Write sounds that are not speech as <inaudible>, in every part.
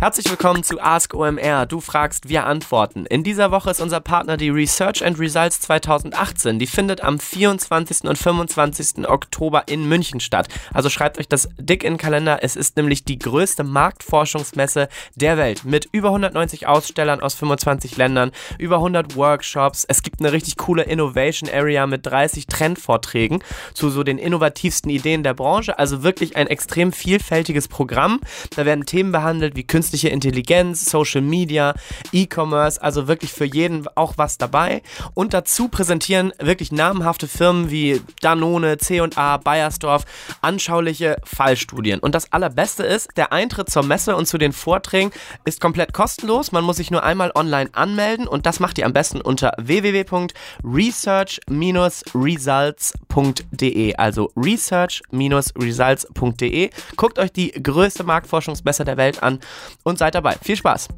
Herzlich willkommen zu Ask OMR. Du fragst, wir antworten. In dieser Woche ist unser Partner die Research and Results 2018. Die findet am 24. und 25. Oktober in München statt. Also schreibt euch das dick in den Kalender. Es ist nämlich die größte Marktforschungsmesse der Welt mit über 190 Ausstellern aus 25 Ländern, über 100 Workshops. Es gibt eine richtig coole Innovation Area mit 30 Trendvorträgen zu so den innovativsten Ideen der Branche. Also wirklich ein extrem vielfältiges Programm. Da werden Themen behandelt wie Künstler künstliche Intelligenz, Social Media, E-Commerce, also wirklich für jeden auch was dabei. Und dazu präsentieren wirklich namhafte Firmen wie Danone, C&A, Bayersdorf anschauliche Fallstudien. Und das Allerbeste ist, der Eintritt zur Messe und zu den Vorträgen ist komplett kostenlos. Man muss sich nur einmal online anmelden und das macht ihr am besten unter www.research-results.de. Also research-results.de. Guckt euch die größte Marktforschungsmesse der Welt an und seid dabei. Viel Spaß!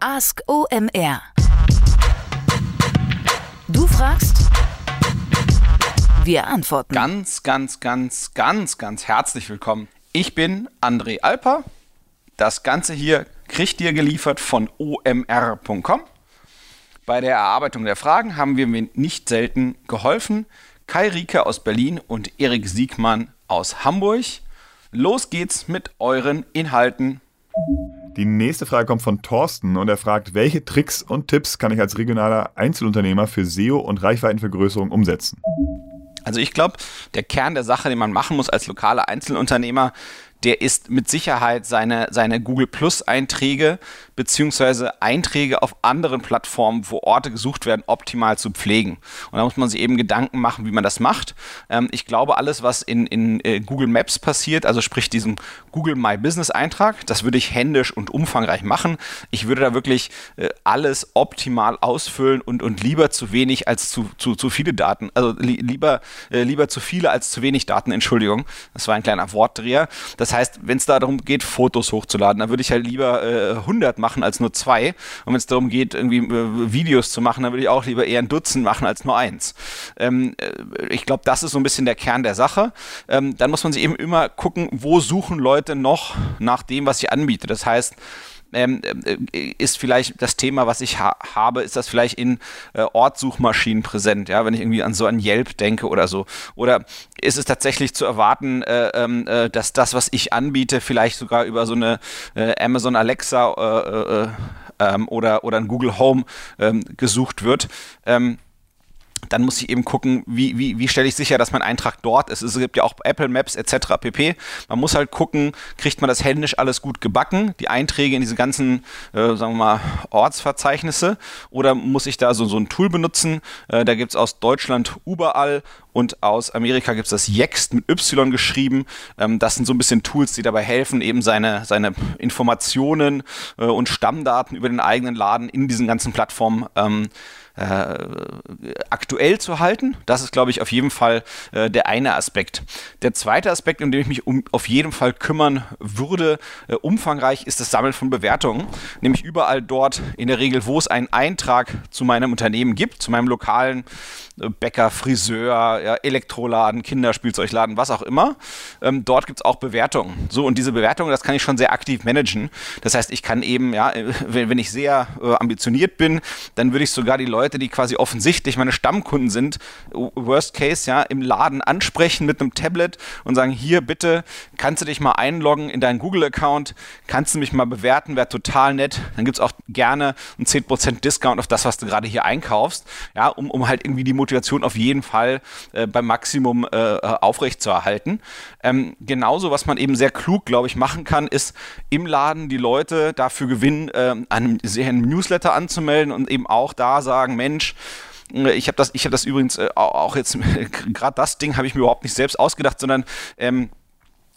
Ask OMR. Du fragst, wir antworten. Ganz, ganz, ganz, ganz, ganz herzlich willkommen. Ich bin André Alper. Das Ganze hier kriegt ihr geliefert von omr.com. Bei der Erarbeitung der Fragen haben wir mir nicht selten geholfen. Kai Rieke aus Berlin und Erik Siegmann aus Hamburg. Los geht's mit euren Inhalten. Die nächste Frage kommt von Thorsten und er fragt, welche Tricks und Tipps kann ich als regionaler Einzelunternehmer für SEO und Reichweitenvergrößerung umsetzen? Also ich glaube, der Kern der Sache, den man machen muss als lokaler Einzelunternehmer, der ist mit Sicherheit seine, seine Google Plus Einträge beziehungsweise Einträge auf anderen Plattformen, wo Orte gesucht werden, optimal zu pflegen. Und da muss man sich eben Gedanken machen, wie man das macht. Ähm, ich glaube, alles, was in, in äh, Google Maps passiert, also sprich diesen Google My Business Eintrag, das würde ich händisch und umfangreich machen. Ich würde da wirklich äh, alles optimal ausfüllen und, und lieber zu wenig als zu, zu, zu viele Daten, also li lieber, äh, lieber zu viele als zu wenig Daten, Entschuldigung. Das war ein kleiner Wortdreher. Das heißt, wenn es da darum geht, Fotos hochzuladen, dann würde ich halt lieber äh, 100 machen machen als nur zwei. Und wenn es darum geht, irgendwie äh, Videos zu machen, dann würde ich auch lieber eher ein Dutzend machen als nur eins. Ähm, äh, ich glaube, das ist so ein bisschen der Kern der Sache. Ähm, dann muss man sich eben immer gucken, wo suchen Leute noch nach dem, was ich anbiete. Das heißt, ähm, äh, ist vielleicht das Thema, was ich ha habe, ist das vielleicht in äh, Ortsuchmaschinen präsent, ja, wenn ich irgendwie an so ein Yelp denke oder so. Oder ist es tatsächlich zu erwarten, äh, ähm, äh, dass das, was ich anbiete, vielleicht sogar über so eine äh, Amazon Alexa äh, ähm, oder, oder ein Google Home ähm, gesucht wird? Ähm, dann muss ich eben gucken, wie, wie, wie stelle ich sicher, dass mein Eintrag dort ist. Es gibt ja auch Apple Maps etc. pp. Man muss halt gucken, kriegt man das händisch alles gut gebacken, die Einträge in diese ganzen, äh, sagen wir mal, Ortsverzeichnisse oder muss ich da so, so ein Tool benutzen? Äh, da gibt es aus Deutschland überall und aus Amerika gibt es das Yext mit Y geschrieben. Ähm, das sind so ein bisschen Tools, die dabei helfen, eben seine, seine Informationen äh, und Stammdaten über den eigenen Laden in diesen ganzen Plattformen ähm, äh, aktuell zu halten. Das ist, glaube ich, auf jeden Fall äh, der eine Aspekt. Der zweite Aspekt, um den ich mich um, auf jeden Fall kümmern würde, äh, umfangreich, ist das Sammeln von Bewertungen. Nämlich überall dort, in der Regel, wo es einen Eintrag zu meinem Unternehmen gibt, zu meinem lokalen äh, Bäcker, Friseur, ja, Elektroladen, Kinderspielzeugladen, was auch immer. Ähm, dort gibt es auch Bewertungen. So, und diese Bewertungen, das kann ich schon sehr aktiv managen. Das heißt, ich kann eben, ja, äh, wenn, wenn ich sehr äh, ambitioniert bin, dann würde ich sogar die Leute Leute, die quasi offensichtlich meine Stammkunden sind, worst case, ja, im Laden ansprechen mit einem Tablet und sagen, hier bitte, kannst du dich mal einloggen in deinen Google-Account, kannst du mich mal bewerten, wäre total nett. Dann gibt es auch gerne einen 10% Discount auf das, was du gerade hier einkaufst, ja, um, um halt irgendwie die Motivation auf jeden Fall äh, beim Maximum äh, aufrechtzuerhalten. Ähm, genauso, was man eben sehr klug, glaube ich, machen kann, ist im Laden die Leute dafür gewinnen, äh, einen, einen Newsletter anzumelden und eben auch da sagen, Mensch, äh, ich habe das, habe das übrigens äh, auch jetzt <laughs> gerade das Ding habe ich mir überhaupt nicht selbst ausgedacht, sondern ähm,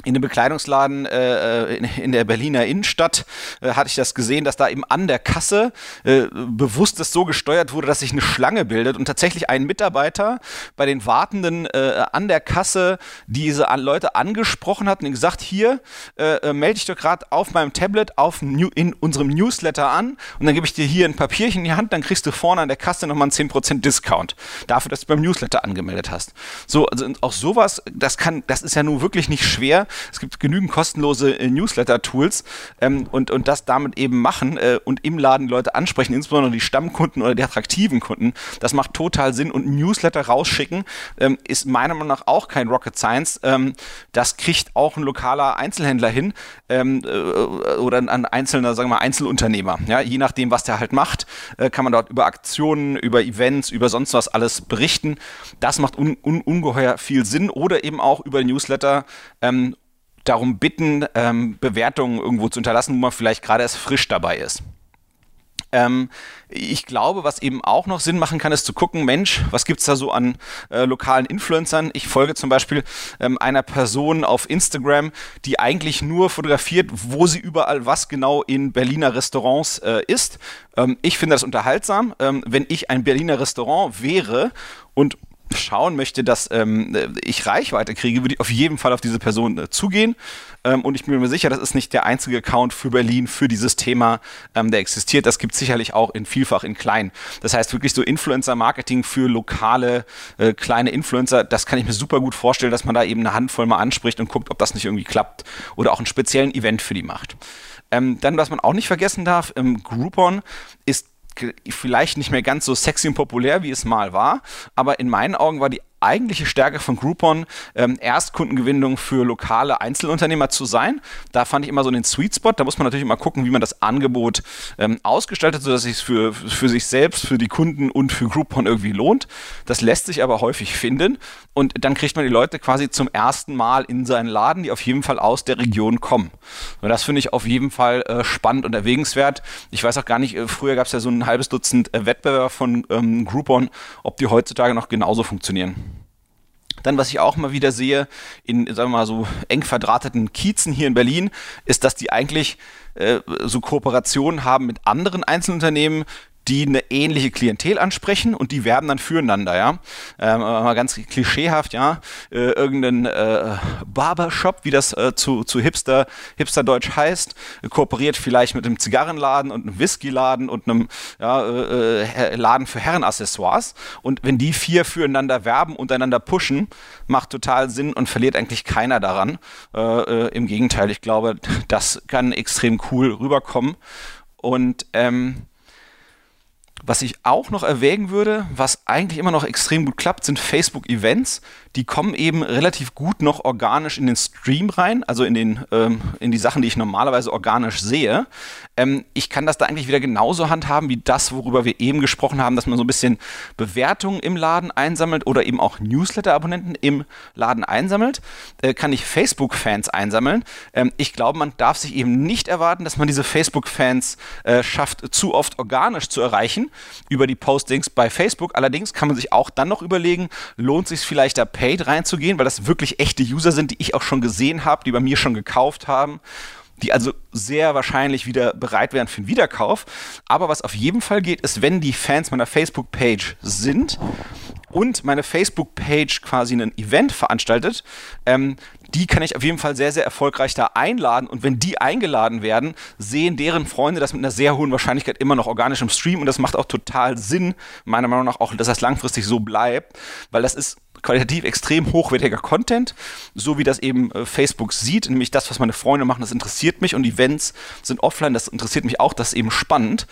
in dem Bekleidungsladen äh, äh, in, in, der Berliner Innenstadt äh, hatte ich das gesehen, dass da eben an der Kasse äh, bewusst es so gesteuert wurde, dass sich eine Schlange bildet und tatsächlich ein Mitarbeiter bei den Wartenden äh, an der Kasse diese Leute angesprochen hat und gesagt, hier äh, äh melde dich doch gerade auf meinem Tablet auf New, in unserem Newsletter an und dann gebe ich dir hier ein Papierchen in die Hand, dann kriegst du vorne an der Kasse nochmal einen 10% Discount dafür, dass du beim Newsletter angemeldet hast. So, also auch sowas, das kann, das ist ja nun wirklich nicht schwer Es gibt genügend kostenlose äh, Newsletter-Tools ähm, und, und das damit eben machen äh, und im Laden Leute ansprechen, insbesondere die Stammkunden oder die attraktiven Kunden. Das macht total Sinn und Newsletter rausschicken ähm, ist meiner Meinung nach auch kein Rocket Science. Ähm, das kriegt auch ein lokaler Einzelhändler hin ähm, äh, oder ein einzelner, sagen wir mal, Einzelunternehmer. Ja, je nachdem, was der halt macht, äh, kann man dort über Aktionen, über Events, über sonst was alles berichten. Das macht un un ungeheuer viel Sinn oder eben auch über Newsletter ähm, darum bitten, ähm, Bewertungen irgendwo zu hinterlassen, wo man vielleicht gerade erst frisch dabei ist. Ähm, ich glaube, was eben auch noch Sinn machen kann, ist zu gucken, Mensch, was gibt es da so an äh, lokalen Influencern? Ich folge zum Beispiel ähm, einer Person auf Instagram, die eigentlich nur fotografiert, wo sie überall was genau in Berliner Restaurants äh, isst. Ähm, ich finde das unterhaltsam. Ähm, wenn ich ein Berliner Restaurant wäre und schauen möchte, dass ähm, ich Reichweite kriege, würde ich auf jeden Fall auf diese Person äh, zugehen. Ähm, und ich bin mir sicher, das ist nicht der einzige Account für Berlin, für dieses Thema, ähm, der existiert. Das gibt es sicherlich auch in vielfach in klein. Das heißt wirklich so Influencer-Marketing für lokale, äh, kleine Influencer, das kann ich mir super gut vorstellen, dass man da eben eine Handvoll mal anspricht und guckt, ob das nicht irgendwie klappt oder auch einen speziellen Event für die macht. Ähm, dann, was man auch nicht vergessen darf, ähm, Groupon ist vielleicht nicht mehr ganz so sexy und populär, wie es mal war, aber in meinen Augen war die eigentliche Stärke von Groupon, ähm, Erstkundengewinnung für lokale Einzelunternehmer zu sein. Da fand ich immer so den Sweet Spot. Da muss man natürlich immer gucken, wie man das Angebot ähm, ausgestaltet, sodass es für, für sich selbst, für die Kunden und für Groupon irgendwie lohnt. Das lässt sich aber häufig finden. Und dann kriegt man die Leute quasi zum ersten Mal in seinen Laden, die auf jeden Fall aus der Region kommen. Und das finde ich auf jeden Fall äh, spannend und erwägenswert. Ich weiß auch gar nicht, äh, früher gab es ja so ein halbes Dutzend äh, Wettbewerber von ähm, Groupon, ob die heutzutage noch genauso funktionieren. Dann, was ich auch mal wieder sehe, in, sagen wir mal, so eng verdrahteten Kiezen hier in Berlin, ist, dass die eigentlich äh, so Kooperationen haben mit anderen Einzelunternehmen, die eine ähnliche Klientel ansprechen und die werben dann füreinander, ja. Ähm, mal ganz klischeehaft, ja. Äh, irgendein äh, Barbershop, wie das äh, zu, zu Hipster, Hipsterdeutsch heißt, kooperiert vielleicht mit einem Zigarrenladen und einem Whiskyladen und einem ja, äh, äh, Laden für Herrenaccessoires. Und wenn die vier füreinander werben, untereinander pushen, macht total Sinn und verliert eigentlich keiner daran. Äh, Im Gegenteil, ich glaube, das kann extrem cool rüberkommen. Und ähm, was ich auch noch erwägen würde, was eigentlich immer noch extrem gut klappt, sind Facebook-Events die kommen eben relativ gut noch organisch in den Stream rein, also in, den, ähm, in die Sachen, die ich normalerweise organisch sehe. Ähm, ich kann das da eigentlich wieder genauso handhaben wie das, worüber wir eben gesprochen haben, dass man so ein bisschen Bewertungen im Laden einsammelt oder eben auch Newsletter-Abonnenten im Laden einsammelt. Äh, kann ich Facebook-Fans einsammeln. Ähm, ich glaube, man darf sich eben nicht erwarten, dass man diese Facebook-Fans äh, schafft, zu oft organisch zu erreichen über die Postings bei Facebook. Allerdings kann man sich auch dann noch überlegen, lohnt sich vielleicht da Paid reinzugehen, weil das wirklich echte User sind, die ich auch schon gesehen habe, die bei mir schon gekauft haben die also sehr wahrscheinlich wieder bereit wären für einen Wiederkauf. Aber was auf jeden Fall geht, ist, wenn die Fans meiner Facebook-Page sind und meine Facebook-Page quasi ein Event veranstaltet, ähm, die kann ich auf jeden Fall sehr, sehr erfolgreich da einladen. Und wenn die eingeladen werden, sehen deren Freunde das mit einer sehr hohen Wahrscheinlichkeit immer noch organisch im Stream. Und das macht auch total Sinn, meiner Meinung nach auch, dass das langfristig so bleibt, weil das ist qualitativ extrem hochwertiger Content, so wie das eben äh, Facebook sieht, nämlich das, was meine Freunde machen, das interessiert mich und Events sind offline, das interessiert mich auch, das ist eben spannend.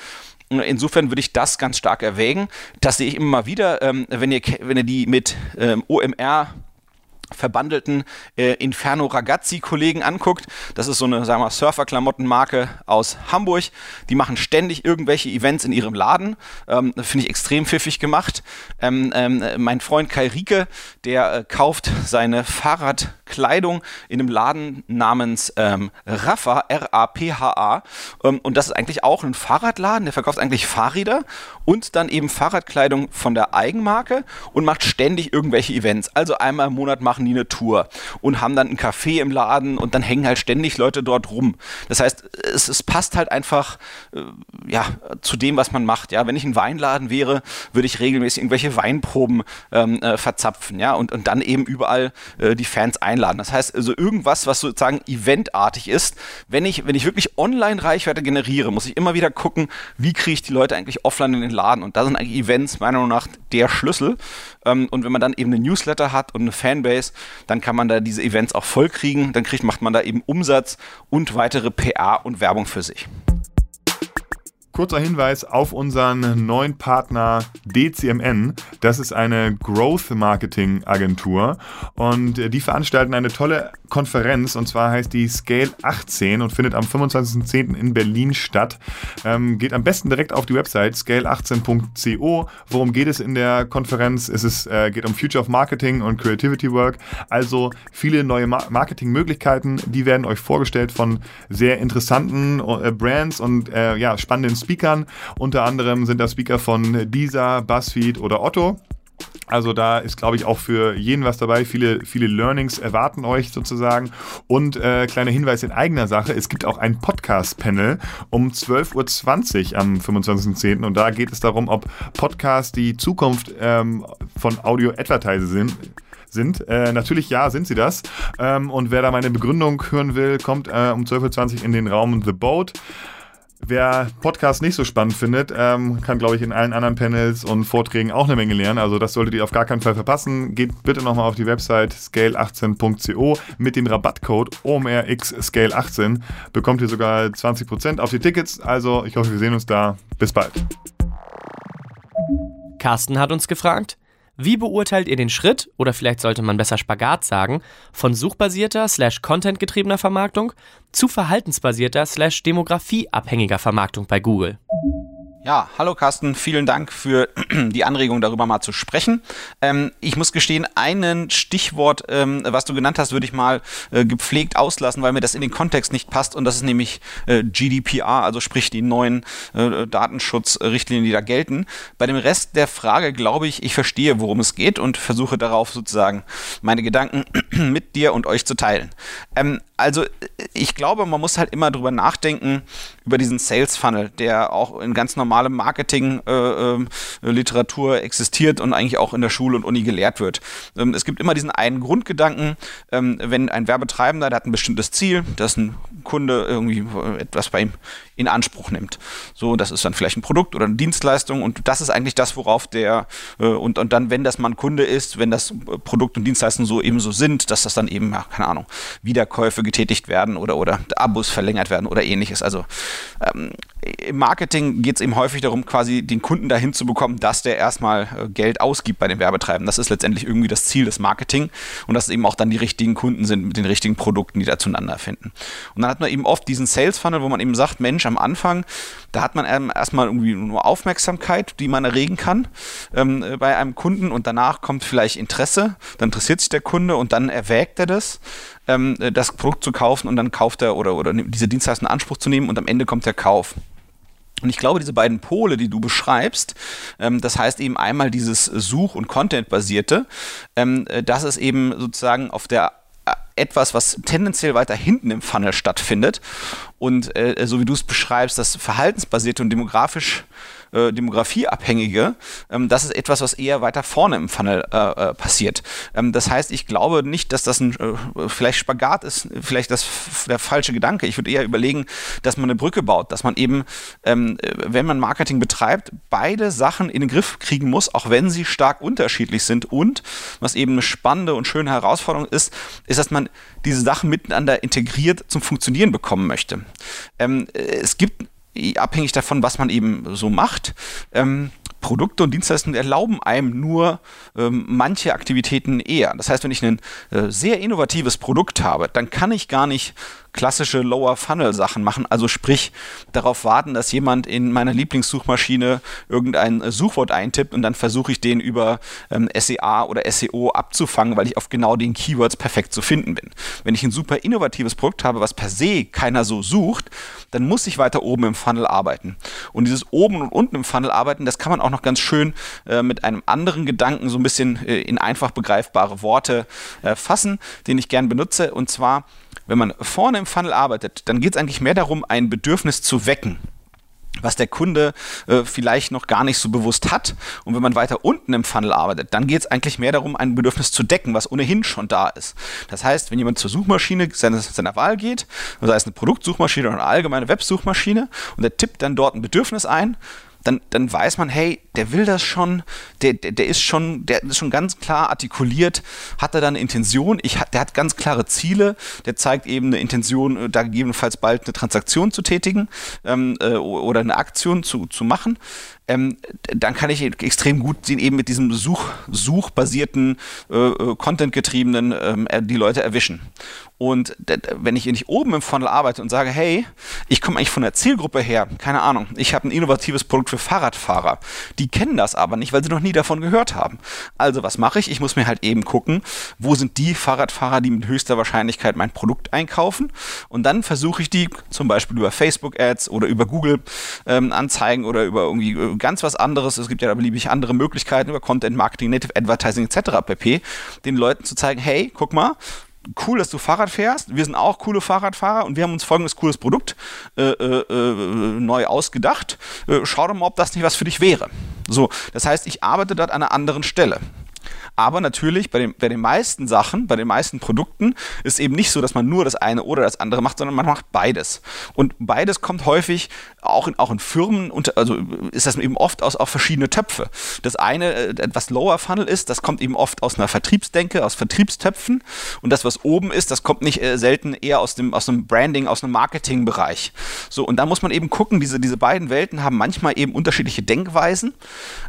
Insofern würde ich das ganz stark erwägen. Das sehe ich immer mal wieder, ähm, wenn, ihr, wenn ihr die mit ähm, OMR verbandelten äh, Inferno Ragazzi-Kollegen anguckt. Das ist so eine, sagen wir Surfer-Klamottenmarke aus Hamburg. Die machen ständig irgendwelche Events in ihrem Laden. Ähm, Finde ich extrem pfiffig gemacht. Ähm, ähm, mein Freund Kai Rieke, der äh, kauft seine Fahrradkleidung in einem Laden namens ähm, Rafa, R-A-P-H-A. Ähm, und das ist eigentlich auch ein Fahrradladen. Der verkauft eigentlich Fahrräder und dann eben Fahrradkleidung von der Eigenmarke und macht ständig irgendwelche Events. Also einmal im Monat machen die eine Tour und haben dann ein Café im Laden und dann hängen halt ständig Leute dort rum. Das heißt, es, es passt halt einfach äh, ja, zu dem, was man macht. Ja, wenn ich ein Weinladen wäre, würde ich regelmäßig irgendwelche Weinproben ähm, äh, verzapfen, ja, und, und dann eben überall äh, die Fans einladen. Das heißt, also irgendwas, was sozusagen eventartig ist, wenn ich, wenn ich wirklich online Reichweite generiere, muss ich immer wieder gucken, wie kriege ich die Leute eigentlich offline in den Laden. Und da sind eigentlich Events meiner Meinung nach der Schlüssel. Ähm, und wenn man dann eben eine Newsletter hat und eine Fanbase, dann kann man da diese Events auch voll kriegen, dann kriegt, macht man da eben Umsatz und weitere PA und Werbung für sich. Kurzer Hinweis auf unseren neuen Partner DCMN. Das ist eine Growth Marketing Agentur und die veranstalten eine tolle Konferenz und zwar heißt die Scale 18 und findet am 25.10. in Berlin statt. Ähm, geht am besten direkt auf die Website scale18.co. Worum geht es in der Konferenz? Es ist, äh, geht um Future of Marketing und Creativity Work. Also viele neue Ma Marketingmöglichkeiten, die werden euch vorgestellt von sehr interessanten äh, Brands und äh, ja, spannenden Speakern. Unter anderem sind da Speaker von Deezer, BuzzFeed oder Otto. Also da ist, glaube ich, auch für jeden was dabei. Viele, viele Learnings erwarten euch sozusagen. Und äh, kleiner Hinweis in eigener Sache, es gibt auch ein Podcast-Panel um 12.20 Uhr am 25.10. Und da geht es darum, ob Podcasts die Zukunft ähm, von Audio-Advertise sind sind. Äh, natürlich ja, sind sie das. Ähm, und wer da meine Begründung hören will, kommt äh, um 12.20 Uhr in den Raum The Boat. Wer Podcast nicht so spannend findet, ähm, kann, glaube ich, in allen anderen Panels und Vorträgen auch eine Menge lernen. Also das solltet ihr auf gar keinen Fall verpassen. Geht bitte nochmal auf die Website scale18.co mit dem Rabattcode OMRXScale18 bekommt ihr sogar 20% auf die Tickets. Also ich hoffe, wir sehen uns da. Bis bald. Carsten hat uns gefragt, wie beurteilt ihr den Schritt, oder vielleicht sollte man besser Spagat sagen, von suchbasierter slash contentgetriebener Vermarktung zu verhaltensbasierter slash demografieabhängiger Vermarktung bei Google? Ja, hallo Carsten, vielen Dank für <clears throat> die Anregung, darüber mal zu sprechen. Ähm, ich muss gestehen, einen Stichwort, ähm, was du genannt hast, würde ich mal äh, gepflegt auslassen, weil mir das in den Kontext nicht passt und das ist nämlich äh, GDPR, also sprich die neuen äh, Datenschutzrichtlinien, die da gelten. Bei dem Rest der Frage glaube ich, ich verstehe, worum es geht und versuche darauf sozusagen meine Gedanken <clears throat> mit dir und euch zu teilen. Ähm, also ich glaube, man muss halt immer drüber nachdenken, über diesen Sales Funnel, der auch in ganz normalem Marketing äh, äh, existiert und eigentlich auch in der Schule und Uni gelehrt wird. Ähm, es gibt immer diesen einen Grundgedanken, ähm, wenn ein Werbetreibender, der hat ein bestimmtes Ziel, dass ein Kunde irgendwie etwas bei ihm in Anspruch nimmt. So, das ist dann vielleicht ein Produkt oder eine Dienstleistung und das ist eigentlich das, worauf der äh, und, und dann, wenn das mal ein Kunde ist, wenn das Produkt und Dienstleistungen so eben so sind, dass das dann eben, ja, keine Ahnung, Wiederkäufe getätigt werden oder, oder Abos verlängert werden oder ähnliches. Also ähm, im Marketing geht es eben häufig darum, quasi den Kunden dahin zu bekommen, dass der erstmal äh, Geld ausgibt bei den Werbetreibenden. Das ist letztendlich irgendwie das Ziel des Marketing und dass es eben auch dann die richtigen Kunden sind mit den richtigen Produkten, die da zueinander finden. Und dann hat man eben oft diesen Sales Funnel, wo man eben sagt, Mensch, am Anfang, da hat man erstmal irgendwie nur Aufmerksamkeit, die man erregen kann ähm, äh, bei einem Kunden und danach kommt vielleicht Interesse, dann interessiert sich der Kunde und dann erwägt er das ähm, äh, das Produkt zu kaufen und dann kauft er oder, oder diese Dienstleistung in Anspruch zu nehmen und am Ende kommt der Kauf. Und ich glaube, diese beiden Pole, die du beschreibst, ähm, das heißt eben einmal dieses Such- und Content-basierte, ähm, äh, das ist eben sozusagen auf der äh, etwas, was tendenziell weiter hinten im Funnel stattfindet. Und äh, so wie du es beschreibst, das verhaltensbasierte und demografisch äh, demografieabhängige, ähm, das ist etwas, was eher weiter vorne im Funnel äh, äh, passiert. Ähm, das heißt, ich glaube nicht, dass das ein äh, vielleicht Spagat ist, vielleicht das der falsche Gedanke. Ich würde eher überlegen, dass man eine Brücke baut, dass man eben, ähm, wenn man Marketing betreibt, beide Sachen in den Griff kriegen muss, auch wenn sie stark unterschiedlich sind. Und was eben eine spannende und schöne Herausforderung ist, ist, dass man diese Sachen miteinander integriert zum Funktionieren bekommen möchte. Ähm, es gibt abhängig davon, was man eben so macht. Ähm, Produkte und Dienstleistungen erlauben einem nur ähm, manche Aktivitäten eher. Das heißt, wenn ich ein äh, sehr innovatives Produkt habe, dann kann ich gar nicht klassische Lower Funnel Sachen machen, also sprich darauf warten, dass jemand in meiner Lieblingssuchmaschine irgendein äh, Suchwort eintippt und dann versuche ich den über ähm, SEA oder SEO abzufangen, weil ich auf genau den Keywords perfekt zu finden bin. Wenn ich ein super innovatives Produkt habe, was per se keiner so sucht, dann muss ich weiter oben im Funnel arbeiten. Und dieses oben und unten im Funnel arbeiten, das kann man auch noch ganz schön äh, mit einem anderen Gedanken so ein bisschen äh, in einfach begreifbare Worte äh, fassen, den ich gern benutze. Und zwar wenn man vorne im Funnel arbeitet, dann geht es eigentlich mehr darum, ein Bedürfnis zu wecken was der Kunde äh, vielleicht noch gar nicht so bewusst hat. Und wenn man weiter unten im Funnel arbeitet, dann geht es eigentlich mehr darum, ein Bedürfnis zu decken, was ohnehin schon da ist. Das heißt, wenn jemand zur Suchmaschine seiner, seiner Wahl geht, sei es eine Produktsuchmaschine oder eine allgemeine Websuchmaschine, und er tippt dann dort ein Bedürfnis ein, dann, dann weiß man, hey, der will das schon, der, der, der ist schon, der ist schon ganz klar artikuliert, hat er da eine Intention, ich, der hat ganz klare Ziele, der zeigt eben eine Intention, äh, da gegebenenfalls bald eine Transaktion zu tätigen ähm, äh, oder eine Aktion zu, zu machen ähm, dann kann ich extrem gut sehen, eben mit diesem Such, suchbasierten, äh, äh Content-getriebenen ähm, äh, die Leute erwischen. Und wenn ich nicht oben im Funnel arbeite und sage, hey, ich komme eigentlich von der Zielgruppe her, keine Ahnung, ich habe ein innovatives Produkt für Fahrradfahrer. Die kennen das aber nicht, weil sie noch nie davon gehört haben. Also was mache ich? Ich muss mir halt eben gucken, wo sind die Fahrradfahrer, die mit höchster Wahrscheinlichkeit mein Produkt einkaufen. Und dann versuche ich die zum Beispiel über Facebook-Ads oder über Google-Anzeigen ähm, oder über irgendwie äh, ganz was anderes. Es gibt ja beliebig andere Möglichkeiten über Content Marketing, Native Advertising etc. pp. Den Leuten zu zeigen, hey, guck mal, cool, dass du Fahrrad fährst. Wir sind auch coole Fahrradfahrer und wir haben uns folgendes cooles Produkt äh, äh, äh, neu ausgedacht. Äh, schau doch mal, ob das nicht was für dich wäre. So, das heißt, ich arbeite dort an einer anderen Stelle. Aber natürlich bei den, bei den meisten Sachen, bei den meisten Produkten ist eben nicht so, dass man nur das eine oder das andere macht, sondern man macht beides. Und beides kommt häufig auch in, auch in Firmen, unter, also ist das eben oft aus auch verschiedene Töpfe. Das eine, äh, etwas Lower Funnel ist, das kommt eben oft aus einer Vertriebsdenke, aus Vertriebstöpfen. Und das, was oben ist, das kommt nicht äh, selten eher aus dem, aus dem Branding, aus einem Marketingbereich. So, und da muss man eben gucken, diese, diese beiden Welten haben manchmal eben unterschiedliche Denkweisen.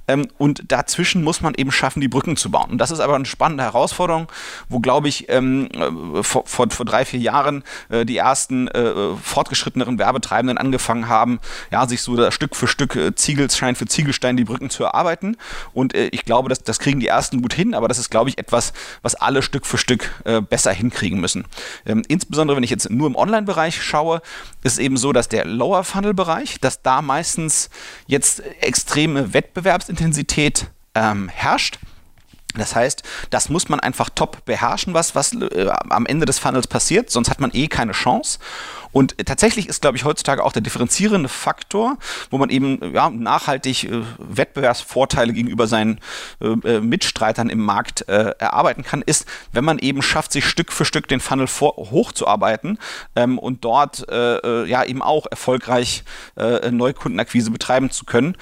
Ähm, und dazwischen muss man eben schaffen, die Brücken zu bauen. Und das ist aber eine spannende Herausforderung, wo, glaube ich, ähm, äh, vor, vor, vor, drei, vier Jahren äh, die ersten äh, fortgeschritteneren Werbetreibenden angefangen haben, ja, sich so Stück für Stück äh, Ziegelstein für Ziegelstein die Brücken zu erarbeiten. Und äh, ich glaube, das, das kriegen die ersten gut hin, aber das ist, glaube ich, etwas, was alle Stück für Stück äh, besser hinkriegen müssen. Ähm, insbesondere, wenn ich jetzt nur im Online-Bereich schaue, ist es eben so, dass der Lower-Funnel-Bereich, dass da meistens jetzt extreme Wettbewerbsintensität ähm, herrscht. Das heißt, das muss man einfach top beherrschen, was, was äh, am Ende des Funnels passiert, sonst hat man eh keine Chance. Und tatsächlich ist, glaube ich, heutzutage auch der differenzierende Faktor, wo man eben ja, nachhaltig äh, Wettbewerbsvorteile gegenüber seinen äh, äh Mitstreitern im Markt äh, erarbeiten kann, ist, wenn man eben schafft, sich Stück für Stück den Funnel vor, hochzuarbeiten ähm, und dort äh, äh, ja eben auch erfolgreich Neukundenakquise betreiben zu können.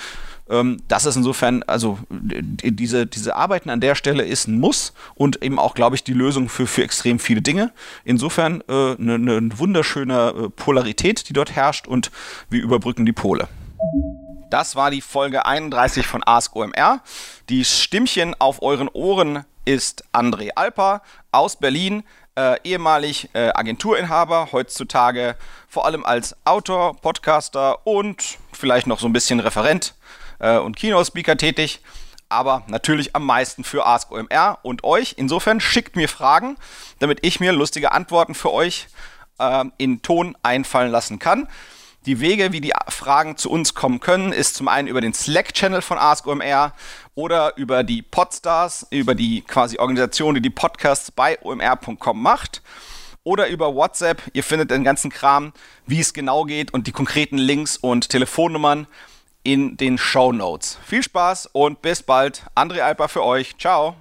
Ähm, das ist insofern, also diese, diese Arbeiten an der Stelle ist ein Muss und eben auch, glaube ich, die Lösung für, für extrem viele Dinge. Insofern eine äh, ne, ne wunderschöne äh, Polarität, die dort herrscht und wir überbrücken die Pole. Das war die Folge 31 von Ask OMR. Die Stimmchen auf euren Ohren ist André Alper aus Berlin, äh, ehemalig äh, Agenturinhaber, heutzutage vor allem als Autor, Podcaster und vielleicht noch so ein bisschen Referent äh, und Keynote-Speaker tätig, aber natürlich am meisten für Ask OMR und euch. Insofern schickt mir Fragen, damit ich mir lustige Antworten für euch äh, in Ton einfallen lassen kann. Die Wege, wie die Fragen zu uns kommen können, ist zum einen über den Slack-Channel von Ask OMR oder über die Podstars, über die quasi Organisation, die die Podcasts bei omr.com macht oder über WhatsApp. Ihr findet den ganzen Kram, wie es genau geht und die konkreten Links und Telefonnummern in den Show Notes. Viel Spaß und bis bald. André Alper für euch. Ciao.